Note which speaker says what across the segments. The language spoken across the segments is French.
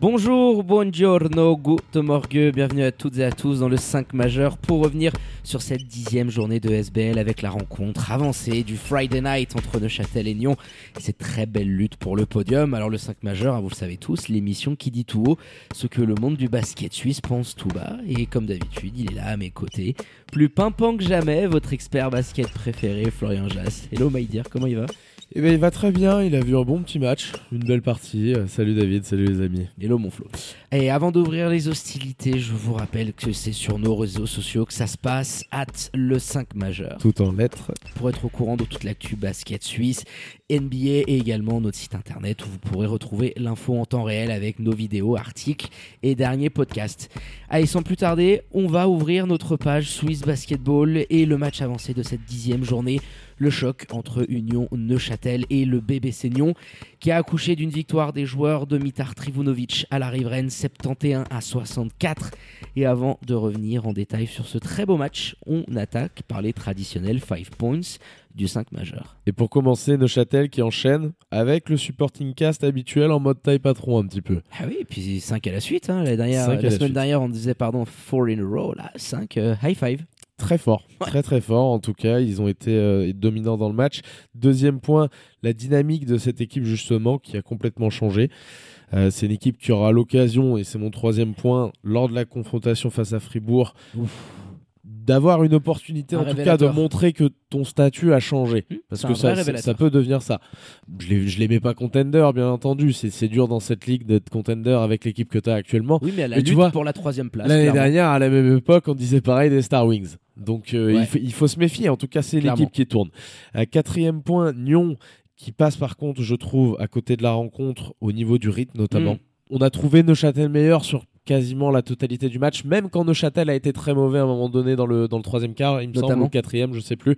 Speaker 1: Bonjour, buongiorno, guten morgue, bienvenue à toutes et à tous dans le 5 majeur pour revenir sur cette dixième journée de SBL avec la rencontre avancée du Friday Night entre Neuchâtel et Nyon. Cette très belle lutte pour le podium. Alors le 5 majeur, hein, vous le savez tous, l'émission qui dit tout haut ce que le monde du basket suisse pense tout bas. Et comme d'habitude, il est là à mes côtés, plus pimpant que jamais, votre expert basket préféré, Florian Jass. Hello Maïdir, comment il va?
Speaker 2: Eh ben, il va très bien, il a vu un bon petit match, une belle partie. Euh, salut David, salut les amis.
Speaker 1: Hello mon Flo. Et avant d'ouvrir les hostilités, je vous rappelle que c'est sur nos réseaux sociaux que ça se passe, at le 5 majeur.
Speaker 2: Tout en lettres.
Speaker 1: Pour être au courant de toute l'actu basket suisse, NBA et également notre site internet où vous pourrez retrouver l'info en temps réel avec nos vidéos, articles et derniers podcasts. Allez, sans plus tarder, on va ouvrir notre page Swiss Basketball et le match avancé de cette dixième journée le choc entre Union Neuchâtel et le bébé Seignon, qui a accouché d'une victoire des joueurs de Mitar Trivunovic à la riveraine 71 à 64. Et avant de revenir en détail sur ce très beau match, on attaque par les traditionnels 5 points du 5 majeur.
Speaker 2: Et pour commencer, Neuchâtel qui enchaîne avec le supporting cast habituel en mode taille patron un petit peu.
Speaker 1: Ah oui, et puis 5 à la suite. Hein. La, dernière, la, semaine dernière, on disait pardon 4 in a row. Là, 5 euh, high five.
Speaker 2: Très fort, très très fort en tout cas, ils ont été euh, dominants dans le match. Deuxième point, la dynamique de cette équipe justement qui a complètement changé. Euh, c'est une équipe qui aura l'occasion, et c'est mon troisième point, lors de la confrontation face à Fribourg, d'avoir une opportunité
Speaker 1: Un
Speaker 2: en tout cas de montrer que ton statut a changé.
Speaker 1: Mmh,
Speaker 2: Parce que ça, ça, peut devenir ça. Je je les mets pas contender, bien entendu. C'est c'est dur dans cette ligue d'être contender avec l'équipe que tu as actuellement.
Speaker 1: Oui, mais à la
Speaker 2: Mais tu vois,
Speaker 1: pour la troisième place.
Speaker 2: L'année dernière, à la même époque, on disait pareil des Star Wings. Donc euh,
Speaker 1: Ouais.
Speaker 2: il, faut, il faut se méfier. En tout cas, c'est l'équipe qui tourne. Euh, quatrième point, Nyon qui passe par contre, je trouve, à côté de la rencontre au niveau du rythme notamment.
Speaker 1: Mm.
Speaker 2: On a trouvé Neuchâtel meilleur sur quasiment la totalité du match, même quand Neuchâtel a été très mauvais à un moment donné dans le, dans le troisième quart, il me semble, ou quatrième, je sais plus.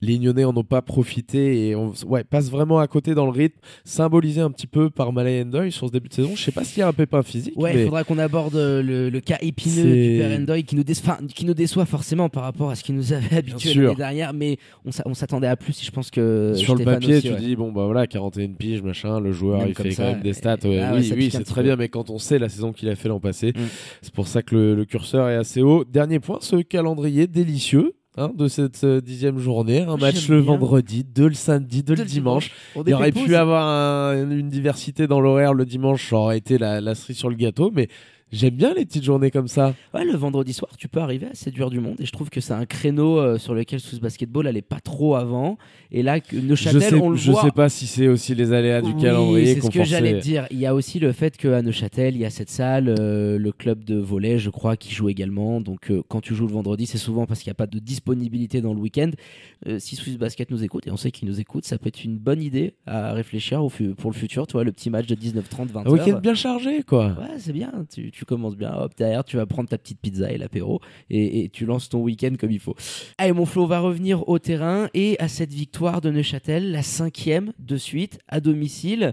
Speaker 2: Les Nyonnais en ont pas profité et on ouais, passe vraiment à côté dans le rythme, symbolisé un petit peu par Malay Endoy sur ce début de saison. Je sais pas s'il y a un pépin physique.
Speaker 1: Ouais, il
Speaker 2: mais...
Speaker 1: faudra qu'on aborde euh, le, le cas épineux du père Endoy qui nous, déçoit, enfin, qui nous déçoit forcément par rapport à ce qu'il nous avait habitué l'année dernière, mais on s'a- on s'attendait à plus. Je pense que
Speaker 2: sur le papier,
Speaker 1: aussi,
Speaker 2: tu
Speaker 1: ouais.
Speaker 2: dis bon bah voilà 41 piges machin, le joueur
Speaker 1: Même
Speaker 2: il fait
Speaker 1: ça,
Speaker 2: quand même des stats.
Speaker 1: et-
Speaker 2: ouais,
Speaker 1: ah
Speaker 2: oui, oui, c'est très bien, mais quand on sait la saison qu'il a fait l'an passé,
Speaker 1: Mm.
Speaker 2: c'est pour ça que le, le curseur est assez haut. Dernier point, ce calendrier délicieux. hein, de cette euh, dixième journée, un match le
Speaker 1: bien.
Speaker 2: vendredi, deux le samedi, deux, le dimanche. Il aurait pu avoir un- une diversité dans l'horaire le dimanche, ça aurait été la, la cerise sur le gâteau, mais j'aime bien les petites journées comme ça.
Speaker 1: Ouais, le vendredi soir, tu peux arriver à séduire du monde et je trouve que c'est un créneau euh, sur lequel Sous Basketball allait pas trop avant. Et là, que
Speaker 2: Je
Speaker 1: Neuchâtel,
Speaker 2: sais,
Speaker 1: on le
Speaker 2: je
Speaker 1: voit.
Speaker 2: sais pas si c'est aussi les aléas du
Speaker 1: Oui,
Speaker 2: calendrier
Speaker 1: c'est ce que j'allais te dire. Il y a aussi le fait qu'à Neuchâtel, il y a cette salle, euh, le club de volley, je crois, qui joue également. Donc, euh, quand tu joues le vendredi, c'est souvent parce qu'il n'y a pas de disponibilité dans le week-end. Si Swiss Basket nous écoute, et on sait qu'ils nous écoutent, ça peut être une bonne idée à réfléchir au pour le futur. Tu vois, le petit match de 19-30, 20
Speaker 2: Un week-end bien chargé, quoi.
Speaker 1: Ouais, c'est bien. Tu, tu commences bien. Hop, derrière, tu vas prendre ta petite pizza et l'apéro et, et tu lances ton week-end comme il faut. Allez, mon Flo, on va revenir au terrain et à cette victoire de Neuchâtel, la cinquième de suite à domicile.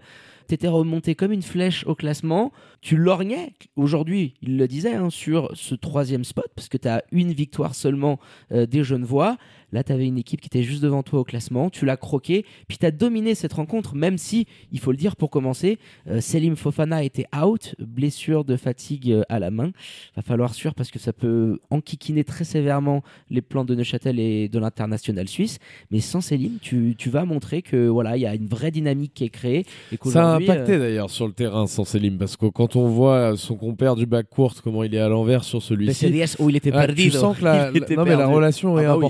Speaker 1: T'étais remonté comme une flèche au classement. Tu lorgnais. Aujourd'hui, il le disait, hein, sur ce troisième spot, parce que tu as une victoire seulement euh, des Genevois. Là, tu avais une équipe qui était juste devant toi au classement. Tu l'as croqué. Puis tu as dominé cette rencontre, même si, il faut le dire pour commencer, euh, Selim Fofana était out, blessure de fatigue euh, à la main. Va falloir sûr parce que ça peut enquiquiner très sévèrement les plans de Neuchâtel et de l'international suisse. Mais sans Selim, tu, tu vas montrer que voilà, il y a une vraie dynamique qui est créée et
Speaker 2: Ça a impacté
Speaker 1: euh,
Speaker 2: d'ailleurs sur le terrain sans Selim parce que quand on voit son compère du back court comment il est à l'envers sur celui-ci,
Speaker 1: PCDS où il était
Speaker 2: ah,
Speaker 1: perdu.
Speaker 2: tu sens que la,
Speaker 1: était
Speaker 2: non, mais la relation
Speaker 1: Ah
Speaker 2: est
Speaker 1: bah oui,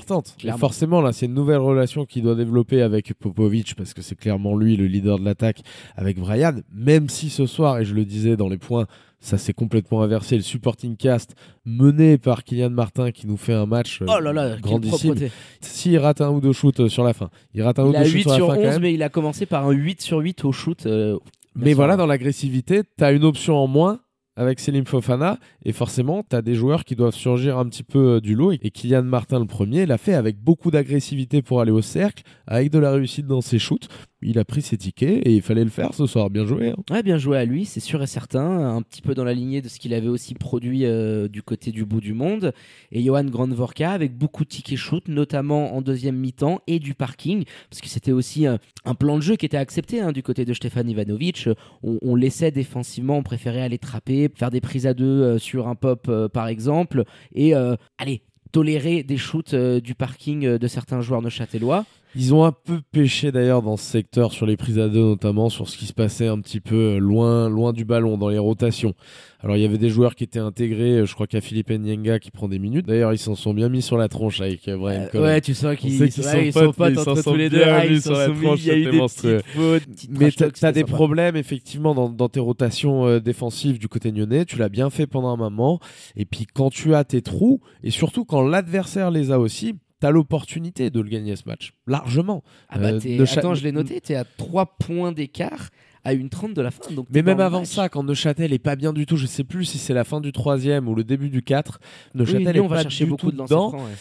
Speaker 2: Et forcément là, c'est une nouvelle relation qu'il doit développer avec Popovic parce que c'est clairement lui le leader de l'attaque avec Brian. Même si ce soir, et je le disais dans les points, ça s'est complètement inversé. Le supporting cast mené par Kylian Martin qui nous fait un match euh,
Speaker 1: Oh là là,
Speaker 2: grandissime. S'il rate un ou deux shoots euh, sur la fin, il rate un ou deux shoots
Speaker 1: 8
Speaker 2: sur la fin quand
Speaker 1: 11,
Speaker 2: même.
Speaker 1: mais il a commencé par un 8 sur 8 au shoot. euh,
Speaker 2: Mais voilà, dans l'agressivité, tu as une option en moins avec Selim Fofana et forcément, tu as des joueurs qui doivent surgir un petit peu euh, du lot et Kylian Martin le premier l'a fait avec beaucoup d'agressivité pour aller au cercle, avec de la réussite dans ses shoots. Il a pris ses tickets et il fallait le faire ce soir, bien joué. hein.
Speaker 1: Bien joué à lui, c'est sûr et certain. Un petit peu dans la lignée de ce qu'il avait aussi produit euh, du côté du bout du monde. Et Johan Grandvorka avec beaucoup de tickets shoot, notamment en deuxième mi-temps et du parking, parce que c'était aussi un, plan de jeu qui était accepté hein, du côté de Stefan Ivanovic. On, laissait défensivement, on préférait aller trapper, faire des prises à deux euh, sur un pop euh, par exemple, et allez tolérer des shoots du parking de certains joueurs neuchâtelois.
Speaker 2: Ils ont un peu pêché d'ailleurs dans ce secteur sur les prises à deux, notamment sur ce qui se passait un petit peu euh, loin, loin du ballon, dans les rotations. Alors il y avait des joueurs qui étaient intégrés, euh, je crois a Philippe Ndienga qui prend des minutes. D'ailleurs, ils s'en sont bien mis sur la tronche avec euh, Brian
Speaker 1: Euh,
Speaker 2: Collins.
Speaker 1: ouais, tu sens qu'ils ouais,
Speaker 2: sont potes,
Speaker 1: entre
Speaker 2: sont
Speaker 1: tous les deux. Ah, ils
Speaker 2: sur la tranche,
Speaker 1: Il y a eu des
Speaker 2: monstrueux.
Speaker 1: petites fautes, petites
Speaker 2: Mais t'as des
Speaker 1: sympa.
Speaker 2: problèmes effectivement dans, dans tes rotations euh, défensives du côté nyonnais. Tu l'as bien fait pendant un moment. Et puis quand tu as tes trous, et surtout quand l'adversaire les a aussi, t'as l'opportunité de le gagner ce match. Largement.
Speaker 1: Ah bah
Speaker 2: Euh,
Speaker 1: Attends, je l'ai noté, t'es à 3 points d'écart à une 30 de la fin. Donc
Speaker 2: Mais même avant
Speaker 1: match.
Speaker 2: ça, quand Neuchâtel est pas bien du tout, je sais plus si c'est la fin du troisième ou le début du 4,
Speaker 1: oui,
Speaker 2: Neuchâtel est
Speaker 1: va
Speaker 2: pas
Speaker 1: chercher
Speaker 2: du
Speaker 1: beaucoup
Speaker 2: tout
Speaker 1: de
Speaker 2: dedans.
Speaker 1: francs. ouais.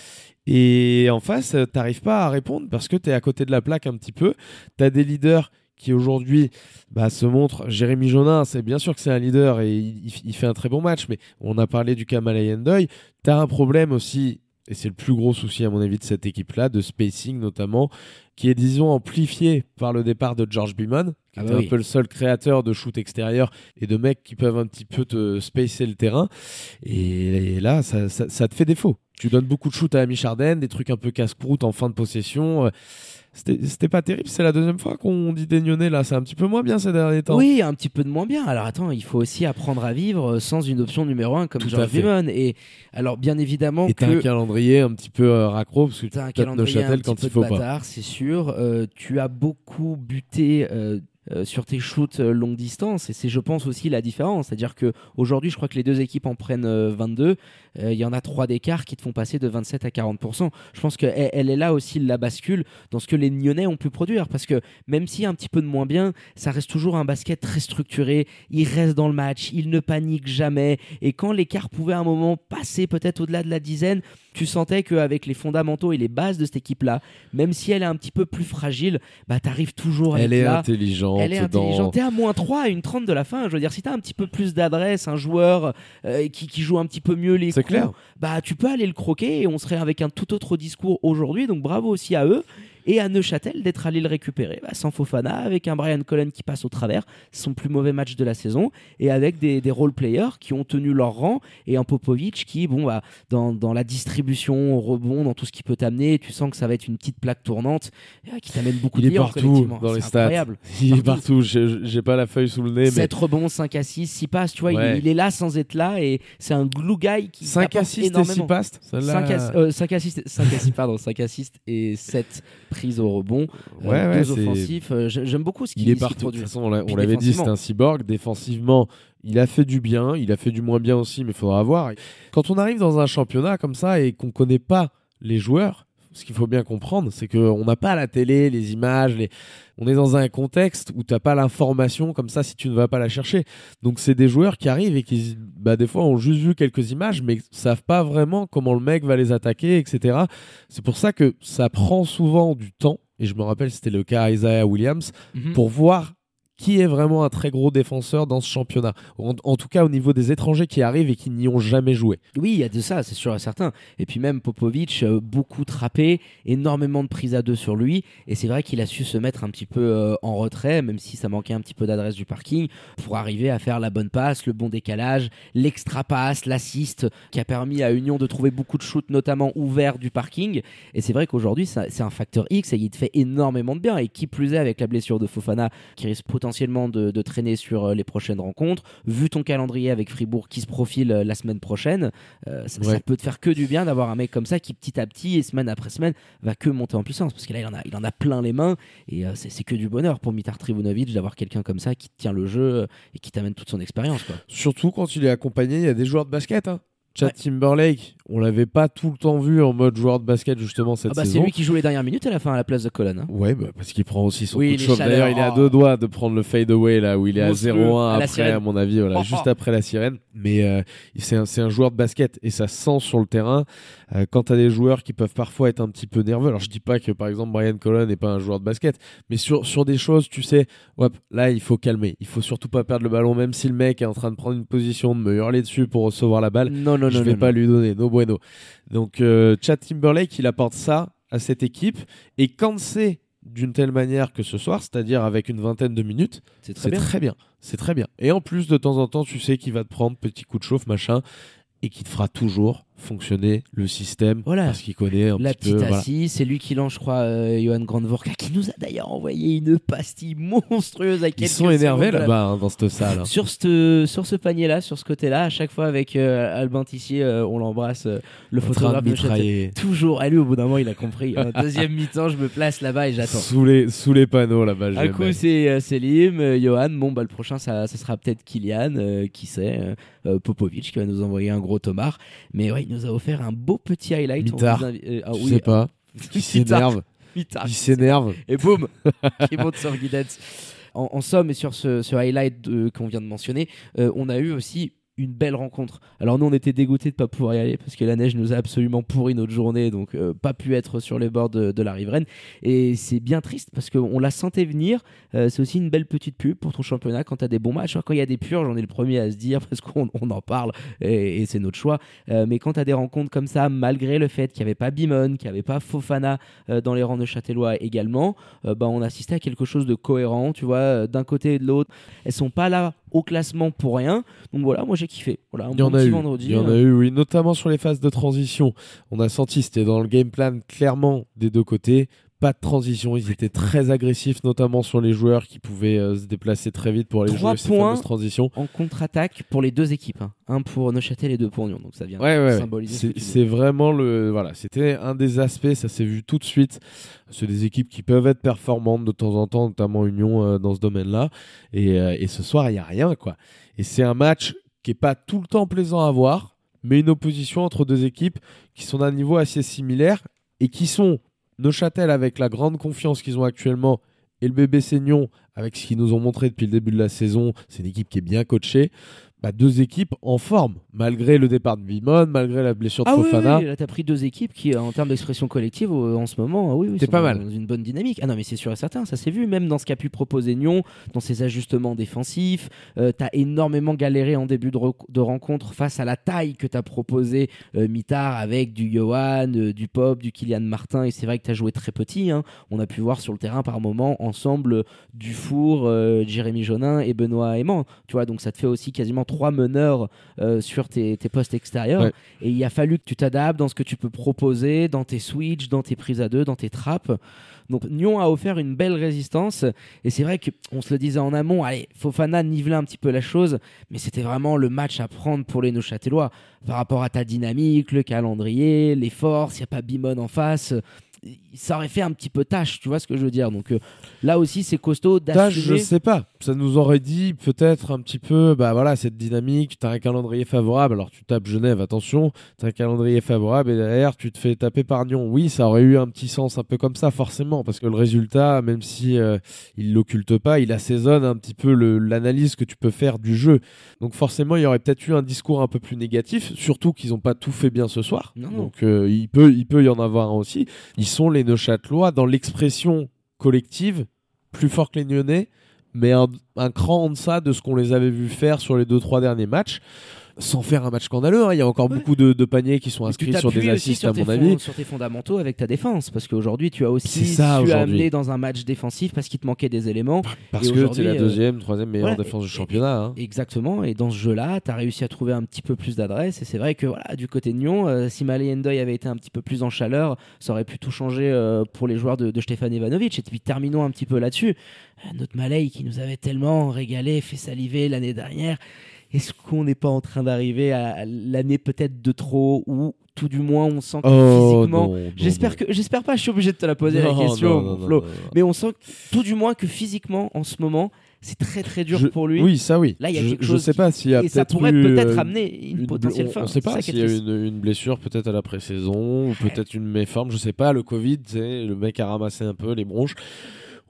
Speaker 2: Et en face, t'arrives pas à répondre parce que t'es à côté de la plaque un petit peu. T'as des leaders qui aujourd'hui bah, se montrent. Jérémy Jonin, c'est bien sûr que c'est un leader et il, fait un très bon match, mais on a parlé du Kamalei Endoy. T'as un problème aussi, et c'est le plus gros souci à mon avis de cette équipe-là, de spacing notamment, qui est disons amplifié par le départ de George Beeman, qui
Speaker 1: Ah
Speaker 2: était
Speaker 1: bah
Speaker 2: un
Speaker 1: oui.
Speaker 2: peu le seul créateur de shoot extérieur et de mecs qui peuvent un petit peu te spacer le terrain. Et, et là, ça, ça- ça te fait défaut. Tu donnes beaucoup de shoot à Ami Charden, des trucs un peu casse-croûte en fin de possession. Euh, C'était pas terrible. C'est la deuxième fois qu'on dit Nyonnais, là. C'est un petit peu moins bien ces derniers temps.
Speaker 1: Oui, un petit peu de moins bien. Alors attends, il faut aussi apprendre à vivre sans une option numéro 1 comme George. Beeman. Et alors bien évidemment
Speaker 2: Et t'as un calendrier un petit peu euh, raccro parce que tu
Speaker 1: t'as un calendrier un petit
Speaker 2: quand
Speaker 1: peu
Speaker 2: il faut
Speaker 1: de bâtard, c'est sûr. Euh, tu as beaucoup buté. euh, euh, sur tes shoots euh, longue distance et c'est je pense aussi la différence c'est à dire que aujourd'hui je crois que les deux équipes en prennent euh, 22 Euh, il y en a trois d'écart qui te font passer de 27 à 40% je pense qu'elle elle est là aussi la bascule dans ce que les Nyonnais ont pu produire parce que même si un petit peu de moins bien ça reste toujours un basket très structuré il reste dans le match il ne panique jamais et quand l'écart pouvait à un moment passer peut-être au-delà de la dizaine tu sentais qu'avec les fondamentaux et les bases de cette équipe là même si elle est un petit peu plus fragile bah t'arrives toujours à
Speaker 2: Elle est
Speaker 1: là
Speaker 2: intelligente.
Speaker 1: elle est
Speaker 2: dans-
Speaker 1: intelligente. T'es à moins 3 à une 30 de la fin. Je veux dire, si t'as un petit peu plus d'adresse, un joueur euh, qui, qui joue un petit peu mieux les Bah tu peux aller le croquer et on serait avec un tout autre discours aujourd'hui. Donc bravo aussi à eux. Et à Neuchâtel d'être allé le récupérer bah, sans Fofana, avec un Brian Cullen qui passe au travers, son plus mauvais match de la saison, et avec des, des role players qui ont tenu leur rang, et un Popovic qui, bon, bah, dans, dans la distribution, au rebond, dans tout ce qui peut t'amener, tu sens que ça va être une petite plaque tournante euh, qui t'amène beaucoup
Speaker 2: Il
Speaker 1: de
Speaker 2: est partout dans les stats.
Speaker 1: incroyable.
Speaker 2: Il est partout. J'ai pas la feuille sous le nez, mais
Speaker 1: 7 rebonds, 5 assists, 6 passes, tu vois, il-
Speaker 2: Ouais.
Speaker 1: il, est là sans être là et c'est un glue guy qui
Speaker 2: 5
Speaker 1: t'apporte
Speaker 2: assists et 6
Speaker 1: énormément.
Speaker 2: passes. Celle-là-
Speaker 1: 5 ass- euh, pardon, 5 assists et 7 prises au rebond. Euh,
Speaker 2: Ouais, ouais,
Speaker 1: deux offensifs. Euh, j'ai- J'aime beaucoup ce qu'il
Speaker 2: Il est partout. De toute façon, on l'avait dit, c'est un cyborg. Défensivement, il a fait du bien, il a fait du moins bien aussi, mais il faudra voir. Quand on arrive dans un championnat comme ça et qu'on connaît pas les joueurs, ce qu'il faut bien comprendre, c'est qu'on n'a pas la télé, les images, les... on est dans un contexte où tu n'as pas l'information comme ça si tu ne vas pas la chercher. Donc c'est des joueurs qui arrivent et qui, bah, des fois, ont juste vu quelques images, mais savent pas vraiment comment le mec va les attaquer, etc. C'est pour ça que ça prend souvent du temps. Et je me rappelle, c'était le cas à Isaiah Williams
Speaker 1: Mhm.
Speaker 2: pour voir qui est vraiment un très gros défenseur dans ce championnat. En, tout cas, au niveau des étrangers qui arrivent et qui n'y ont jamais joué.
Speaker 1: Oui, il y a de ça, c'est sûr et certain. Et puis même Popovic, euh, beaucoup trappé, énormément de prises à deux sur lui. Et c'est vrai qu'il a su se mettre un petit peu euh, en retrait, même si ça manquait un petit peu d'adresse du parking, pour arriver à faire la bonne passe, le bon décalage, l'extra passe, l'assist, qui a permis à Union de trouver beaucoup de shoots, notamment ouverts du parking. Et c'est vrai qu'aujourd'hui, c'est un facteur X et il te fait énormément de bien. Et qui plus est avec la blessure de Fofana, qui risque potentiellement de, de traîner sur euh, les prochaines rencontres, vu ton calendrier avec Fribourg qui se profile euh, la semaine prochaine, euh, ça, peut te faire que du bien d'avoir un mec comme ça qui petit à petit et semaine après semaine va que monter en puissance parce que là il en a, il en a plein les mains et euh, c'est que du bonheur pour Mitar Trivunovic d'avoir quelqu'un comme ça qui tient le jeu et qui t'amène toute son expérience.
Speaker 2: Surtout quand il est accompagné, il y a des joueurs de basket. Hein. Chad
Speaker 1: Ouais.
Speaker 2: Timberlake, on l'avait pas tout le temps vu en mode joueur de basket justement cette
Speaker 1: Ah bah, c'est
Speaker 2: saison.
Speaker 1: lui qui joue les dernières minutes à la fin à la place de Colonne. hein.
Speaker 2: Ouais, bah, parce qu'il prend aussi son
Speaker 1: Oui,
Speaker 2: coup de D'ailleurs, il est à
Speaker 1: oh.
Speaker 2: deux doigts de prendre le fade away là où il est à
Speaker 1: Monstrueux,
Speaker 2: 0-1
Speaker 1: à la
Speaker 2: après,
Speaker 1: sirène.
Speaker 2: à mon avis, voilà,
Speaker 1: Oh,
Speaker 2: juste
Speaker 1: oh.
Speaker 2: après la sirène. Mais euh, c'est un, c'est un joueur de basket et ça se sent sur le terrain. Euh, quand tu as des joueurs qui peuvent parfois être un petit peu nerveux, alors je dis pas que par exemple Brian Colon n'est pas un joueur de basket, mais sur, sur des choses, tu sais, hop, là il faut calmer. Il faut surtout pas perdre le ballon, même si le mec est en train de prendre une position, de me hurler dessus pour recevoir la balle.
Speaker 1: Non, non,
Speaker 2: je
Speaker 1: non.
Speaker 2: vais
Speaker 1: non,
Speaker 2: pas
Speaker 1: non.
Speaker 2: lui donner, no bueno. Donc euh, Chad Timberlake, il apporte ça à cette équipe. Et quand c'est d'une telle manière que ce soir, c'est-à-dire avec une vingtaine de minutes,
Speaker 1: C'est très
Speaker 2: très bien. C'est très bien. Et en plus, de temps en temps, tu sais qu'il va te prendre petit coup de chauffe, machin, et qu'il te fera toujours fonctionner le système
Speaker 1: Voilà.
Speaker 2: parce qu'il connaît un
Speaker 1: La
Speaker 2: petit
Speaker 1: petite
Speaker 2: peu. voilà.
Speaker 1: assise, c'est lui qui lance, je crois, euh, Johan Grandvorka, qui nous a d'ailleurs envoyé une pastille monstrueuse à
Speaker 2: Ils sont énervés là-bas hein, dans cette salle. hein.
Speaker 1: Sur ce, sur ce panier-là, sur ce côté-là, à chaque fois avec euh, Albin Tissier, euh, on l'embrasse, euh, le
Speaker 2: En
Speaker 1: photographe
Speaker 2: de
Speaker 1: Châtel-. Toujours, à lui au bout d'un moment il a compris. Euh, deuxième mi-temps, je me place là-bas et j'attends.
Speaker 2: Sous les, sous les panneaux là-bas.
Speaker 1: Un coup c'est euh, Selim, euh, Johan, bon bah le prochain ça, ça sera peut-être Kylian, euh, qui sait, euh, euh, Popovic qui va nous envoyer un gros tomard. Mais ouais, il nous a offert un beau petit highlight. On
Speaker 2: Mitard.
Speaker 1: vous invi- euh, ah
Speaker 2: Je
Speaker 1: oui,
Speaker 2: sais pas. Qui
Speaker 1: Mitard.
Speaker 2: s'énerve. Il s'énerve.
Speaker 1: et boum, qui monte sur Guidance. En, en somme, et sur ce, ce highlight qu'on vient de mentionner, euh, on a eu aussi une belle rencontre. Alors nous, on était dégoûtés de pas pouvoir y aller parce que la neige nous a absolument pourri notre journée, donc euh, pas pu être sur les bords de, la riveraine. Et c'est bien triste parce qu'on la sentait venir. Euh, c'est aussi une belle petite pub pour ton championnat quand tu as des bons matchs. Quand il y a des purges, j'en ai le premier à se dire parce qu'on on en parle et, c'est notre choix. Euh, mais quand tu as des rencontres comme ça, malgré le fait qu'il n'y avait pas Bimon, qu'il n'y avait pas Fofana dans les rangs de Châtellois également, bah, on assistait à quelque chose de cohérent, tu vois, d'un côté et de l'autre. Elles sont pas là au classement pour rien. Donc voilà, moi j'ai kiffé. Voilà, un
Speaker 2: Il y en
Speaker 1: bon
Speaker 2: a
Speaker 1: petit
Speaker 2: eu.
Speaker 1: vendredi.
Speaker 2: Il y en a
Speaker 1: euh,
Speaker 2: eu, oui, notamment sur les phases de transition. On a senti, c'était dans le game plan clairement des deux côtés. Pas de transition, ils étaient très agressifs, notamment sur les joueurs qui pouvaient euh, se déplacer très vite pour aller
Speaker 1: Trois
Speaker 2: jouer ces
Speaker 1: points.
Speaker 2: fameuses transitions.
Speaker 1: en contre-attaque pour les deux équipes. hein. Un pour Neuchâtel et deux pour Nyon. Donc ça vient
Speaker 2: Ouais, ouais, ouais.
Speaker 1: symboliser.
Speaker 2: C'est vraiment le. Voilà, c'était un des aspects, ça s'est vu tout de suite. C'est des équipes qui peuvent être performantes de temps en temps, notamment Union euh, dans ce domaine-là. Et, euh, et ce soir, il n'y a rien, quoi. Et c'est un match qui est pas tout le temps plaisant à voir, mais une opposition entre deux équipes qui sont d'un niveau assez similaire et qui sont Neuchâtel avec la grande confiance qu'ils ont actuellement et le bébé Seignon avec ce qu'ils nous ont montré depuis le début de la saison. C'est une équipe qui est bien coachée. Bah, deux équipes en forme, malgré le départ de Vimon, malgré la blessure de
Speaker 1: Ah oui,
Speaker 2: Fofana.
Speaker 1: oui, là t'as pris deux équipes qui, en termes d'expression collective, euh, en ce moment, ah oui, oui,
Speaker 2: C'est
Speaker 1: sont
Speaker 2: pas mal.
Speaker 1: Dans une bonne dynamique. Ah non, mais c'est sûr et certain, ça s'est vu, même dans ce qu'a pu proposer Nyon, dans ses ajustements défensifs. Euh, t'as énormément galéré en début de, rencontre face à la taille que t'as proposé euh, Mitard avec du Johan, euh, du Pop, du Kylian Martin. Et c'est vrai que t'as joué très petit. hein. On a pu voir sur le terrain par moment ensemble euh, Dufour, Jérémy Jonin et Benoît Aimant. Tu vois, donc ça te fait aussi quasiment trois meneurs euh, sur tes, tes postes extérieurs.
Speaker 2: Ouais.
Speaker 1: Et il a fallu que tu t'adaptes dans ce que tu peux proposer, dans tes switches, dans tes prises à deux, dans tes trappes. Donc Nyon a offert une belle résistance. Et c'est vrai qu'on se le disait en amont, allez, Fofana nivelait un petit peu la chose, mais c'était vraiment le match à prendre pour les Neuchâtelois. Par rapport à ta dynamique, le calendrier, les forces, il n'y a pas Bimon en face. Ça aurait fait un petit peu tâche, tu vois ce que je veux dire. Donc euh, là aussi, c'est costaud
Speaker 2: Tâche, je
Speaker 1: d'assumer.
Speaker 2: sais pas. Ça nous aurait dit peut-être un petit peu, bah voilà, cette dynamique. T'as un calendrier favorable. Alors tu tapes Genève, attention. T'as un calendrier favorable et derrière tu te fais taper par Nyon. Oui, ça aurait eu un petit sens un peu comme ça, forcément, parce que le résultat, même si euh, il l'occulte pas, il assaisonne un petit peu l'analyse que tu peux faire du jeu. Donc forcément, il y aurait peut-être eu un discours un peu plus négatif, surtout qu'ils ont pas tout fait bien ce soir.
Speaker 1: Non.
Speaker 2: Donc euh, il peut, il peut y en avoir un aussi. Ils sont les Neuchâtelois dans l'expression collective plus fort que les Nyonnais, mais un, un cran en deçà de ce qu'on les avait vu faire sur les deux trois derniers matchs, sans faire un match scandaleux. hein. Il y a encore
Speaker 1: Ouais.
Speaker 2: beaucoup de, de paniers qui sont
Speaker 1: tu
Speaker 2: inscrits sur des assists,
Speaker 1: sur
Speaker 2: à mon avis.
Speaker 1: sur tes fondamentaux avec ta défense, parce qu'aujourd'hui tu as aussi
Speaker 2: ça,
Speaker 1: su
Speaker 2: aujourd'hui.
Speaker 1: amener dans un match défensif parce qu'il te manquait des éléments.
Speaker 2: Parce que c'est
Speaker 1: aujourd'hui,
Speaker 2: la
Speaker 1: euh,
Speaker 2: deuxième, troisième meilleure
Speaker 1: voilà.
Speaker 2: défense du championnat. hein.
Speaker 1: Exactement, et dans ce jeu-là, tu as réussi à trouver un petit peu plus d'adresse, et c'est vrai que voilà, du côté de Nyon, euh, si Malé Endoy avait été un petit peu plus en chaleur, ça aurait pu tout changer euh, pour les joueurs de, de Stéphane Ivanovic. Et puis terminons un petit peu là-dessus. Euh, notre Malay qui nous avait tellement régalé, fait saliver l'année dernière, est-ce qu'on n'est pas en train d'arriver à l'année peut-être de trop, ou tout du moins on sent que
Speaker 2: Oh
Speaker 1: physiquement... J'espère que j'espère pas, je suis obligé de te la poser la question,
Speaker 2: non, non,
Speaker 1: Flo. Mais on sent tout du moins que physiquement, en ce moment, c'est très très dur
Speaker 2: Je-
Speaker 1: pour lui.
Speaker 2: Oui, ça oui.
Speaker 1: Là, il y a
Speaker 2: je,
Speaker 1: quelque
Speaker 2: je
Speaker 1: chose
Speaker 2: sais pas s'il y a
Speaker 1: et ça
Speaker 2: peut-être
Speaker 1: pourrait
Speaker 2: eu,
Speaker 1: peut-être
Speaker 2: euh,
Speaker 1: amener une,
Speaker 2: une-
Speaker 1: potentielle
Speaker 2: on,
Speaker 1: fin.
Speaker 2: on sait pas s'il y a une, une blessure peut-être à la pré-saison ou peut-être une méforme, je sais pas. Le Covid, le mec a ramassé un peu les bronches.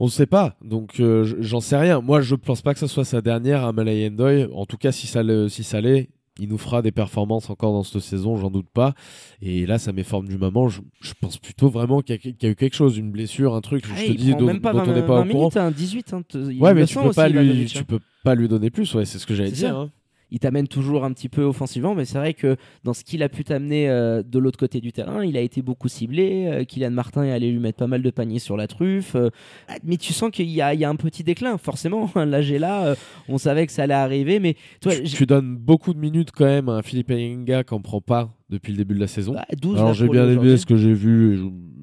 Speaker 2: On ne sait pas, donc euh, j'en sais rien. Moi, je pense pas que ce soit sa dernière à Malay Endoy. En tout cas, si ça le- si ça l'est, il nous fera des performances encore dans cette saison, j'en doute pas. Et là, ça méforme du moment. Je, je pense plutôt vraiment qu'il y, a- qu'il y a eu quelque chose, une blessure, un truc.
Speaker 1: Ah,
Speaker 2: je te
Speaker 1: il
Speaker 2: dis dont,
Speaker 1: même pas
Speaker 2: dont
Speaker 1: 20,
Speaker 2: on n'est pas
Speaker 1: 20
Speaker 2: au courant.
Speaker 1: minutes, hein, 18. Hein, il
Speaker 2: Ouais, mais tu peux pas lui, tu
Speaker 1: hein.
Speaker 2: peux pas lui donner plus. Ouais, c'est ce que j'allais dire. hein.
Speaker 1: Il t'amène toujours un petit peu offensivement, mais c'est vrai que dans ce qu'il a pu t'amener euh, de l'autre côté du terrain, il a été beaucoup ciblé. Euh, Kylian Martin est allé lui mettre pas mal de paniers sur la truffe. Euh, ah, mais tu sens qu'il y, a- il y a un petit déclin, forcément. Là, j'ai là, on savait que ça allait arriver, mais toi,
Speaker 2: tu, tu donnes beaucoup de minutes quand même à un Philippe Enga qui en prend pas depuis le début de la saison.
Speaker 1: bah, 12
Speaker 2: Alors j'ai bien aimé ce que j'ai vu,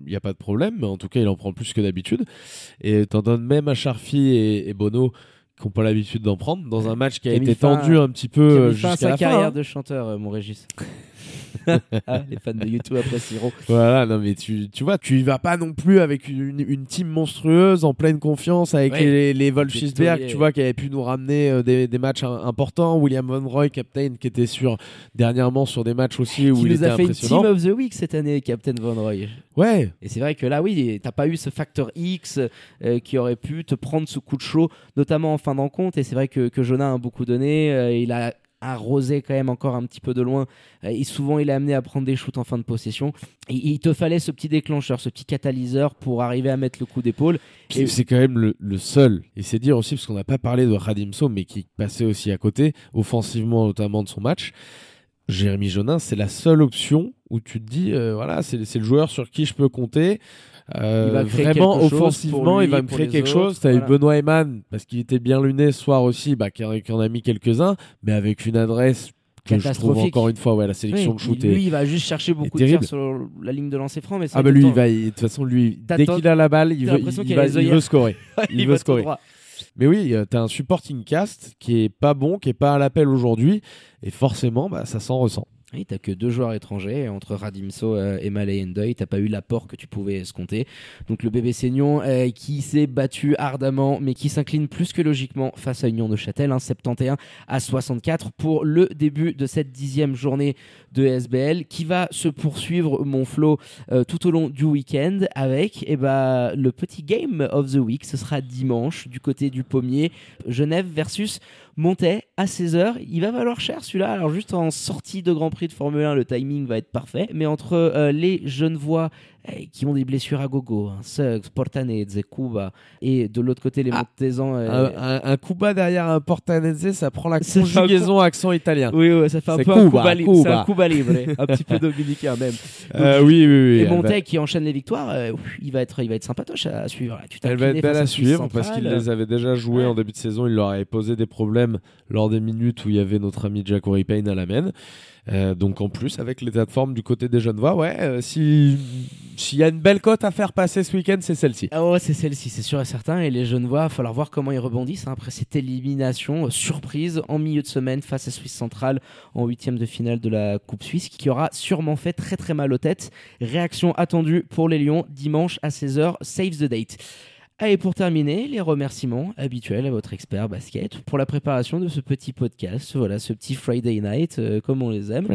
Speaker 2: il n'y a pas de problème, mais en tout cas il en prend plus que d'habitude. Et t'en donnes même à Charfi et, et Bono qui n'ont pas l'habitude d'en prendre dans un match qui a été tendu un petit peu euh, jusqu'à
Speaker 1: sa
Speaker 2: la fin.
Speaker 1: carrière
Speaker 2: hein.
Speaker 1: de chanteur, euh, mon Régis. Ah, les fans de YouTube après Siro.
Speaker 2: Voilà, non mais tu, tu vois, tu y vas pas non plus avec une, une team monstrueuse en pleine confiance avec
Speaker 1: Ouais.
Speaker 2: les, les Wolfsberg, tu vois, qui avaient pu nous ramener euh, des, des matchs im- importants. William Von Roy, captain, qui était sur dernièrement sur des matchs aussi où
Speaker 1: Qui
Speaker 2: il
Speaker 1: nous
Speaker 2: était
Speaker 1: a fait une. Team of the Week cette année, Captain Von Roy.
Speaker 2: Ouais,
Speaker 1: Et c'est vrai que là, oui, t'as pas eu ce facteur X euh, qui aurait pu te prendre ce coup de chaud, notamment en fin d'encontre. Et c'est vrai que, que Jonah a beaucoup donné. euh, il a arrosé quand même encore un petit peu de loin. Euh, et souvent, il est amené à prendre des shoots en fin de possession. Et il te fallait ce petit déclencheur, ce petit catalyseur pour arriver à mettre le coup d'épaule. Et-
Speaker 2: c'est quand même le, le seul. Et c'est dire aussi, parce qu'on n'a pas parlé de Radimso, mais qui passait aussi à côté, offensivement notamment de son match. Jérémy Jonin, c'est la seule option où tu te dis, euh, voilà, c'est le joueur sur qui je peux compter. Euh,
Speaker 1: Il
Speaker 2: vraiment offensivement,
Speaker 1: lui,
Speaker 2: il va me créer quelque
Speaker 1: autres,
Speaker 2: chose. T'as eu
Speaker 1: voilà.
Speaker 2: Benoît Eman, parce qu'il était bien luné ce soir aussi, bah, qui, en- qui en a mis quelques-uns, mais avec une adresse que je trouve
Speaker 1: Catastrophique.
Speaker 2: encore une fois, ouais, la sélection
Speaker 1: Oui,
Speaker 2: de shoot
Speaker 1: lui,
Speaker 2: est.
Speaker 1: il va juste chercher beaucoup de tirs sur la ligne de lancer franc. Mais
Speaker 2: Ah bah lui, il va, il- de toute façon, lui, dès qu'il a la balle, il veut, il, va- il
Speaker 1: œillères.
Speaker 2: veut scorer. il veut scorer. Mais oui, euh, t'as un supporting cast qui est pas bon, qui est pas à l'appel aujourd'hui, et forcément, bah, ça s'en ressent.
Speaker 1: Oui, t'as que deux joueurs étrangers entre Radimso euh, et Malay Ndoye. T'as pas eu l'apport que tu pouvais escompter. Donc le bébé Seignon euh, qui s'est battu ardemment, mais qui s'incline plus que logiquement face à Union de Châtel, hein, 71 à 64 pour le début de cette dixième journée de SBL, qui va se poursuivre mon flow euh, tout au long du week-end avec eh ben, le petit game of the week. Ce sera dimanche du côté du Pommier, Genève versus Montais à 16h. Il va valoir cher celui-là. Alors, juste en sortie de Grand Prix de Formule 1, le timing va être parfait. Mais entre euh, les Genevois qui ont des blessures à gogo, hein, Suggs, Portanese, Cuba, et de l'autre côté, les
Speaker 2: Ah.
Speaker 1: Montezans. euh,
Speaker 2: Un, un, bas derrière un Portanese, ça prend la conjugaison accent italien.
Speaker 1: Oui, ouais, ça fait un peu un
Speaker 2: Cuba,
Speaker 1: Cuba libre.
Speaker 2: Cuba.
Speaker 1: Un Cuba libre, un petit peu dominicain même.
Speaker 2: Euh, oui, oui, oui.
Speaker 1: Et
Speaker 2: va-
Speaker 1: qui enchaîne les victoires, euh, il va être, il va être sympatoche à suivre. Tu
Speaker 2: Elle va être belle à suivre parce qu'il les avait déjà joués
Speaker 1: Ouais.
Speaker 2: en début de saison. Il leur avait posé des problèmes lors des minutes où il y avait notre ami Jack Payne à la main. Euh, donc en plus, avec l'état de forme du côté des Genevois, ouais, euh, si- s'il y a une belle cote à faire passer ce week-end, c'est celle-ci.
Speaker 1: Ah ouais, c'est celle-ci, c'est sûr et certain. Et les Genevois, il va falloir voir comment ils rebondissent hein, après cette élimination euh, surprise en milieu de semaine face à Suisse Centrale en huitième de finale de la Coupe Suisse, qui aura sûrement fait très très mal aux têtes. Réaction attendue pour les Lions dimanche à 16h, save the date. Et pour terminer, les remerciements habituels à votre expert basket pour la préparation de ce petit podcast, voilà, ce petit Friday night, euh, comme on les aime.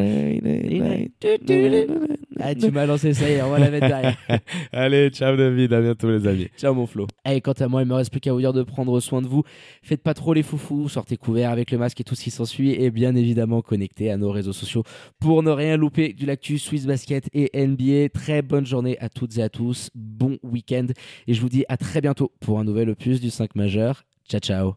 Speaker 1: Ah, tu m'as lancé ça y est, on va la mettre derrière.
Speaker 2: Allez, ciao David, à bientôt les amis.
Speaker 1: Ciao mon Flo. Et quant à moi, il me reste plus qu'à vous dire de prendre soin de vous. Faites pas trop les foufous, sortez couverts avec le masque et tout ce qui s'ensuit. Et bien évidemment, connectez à nos réseaux sociaux pour ne rien louper du l'actu Swiss Basket et NBA. Très bonne journée à toutes et à tous. Bon week-end. Et je vous dis à très bientôt pour un nouvel opus du 5 majeur. Ciao, ciao.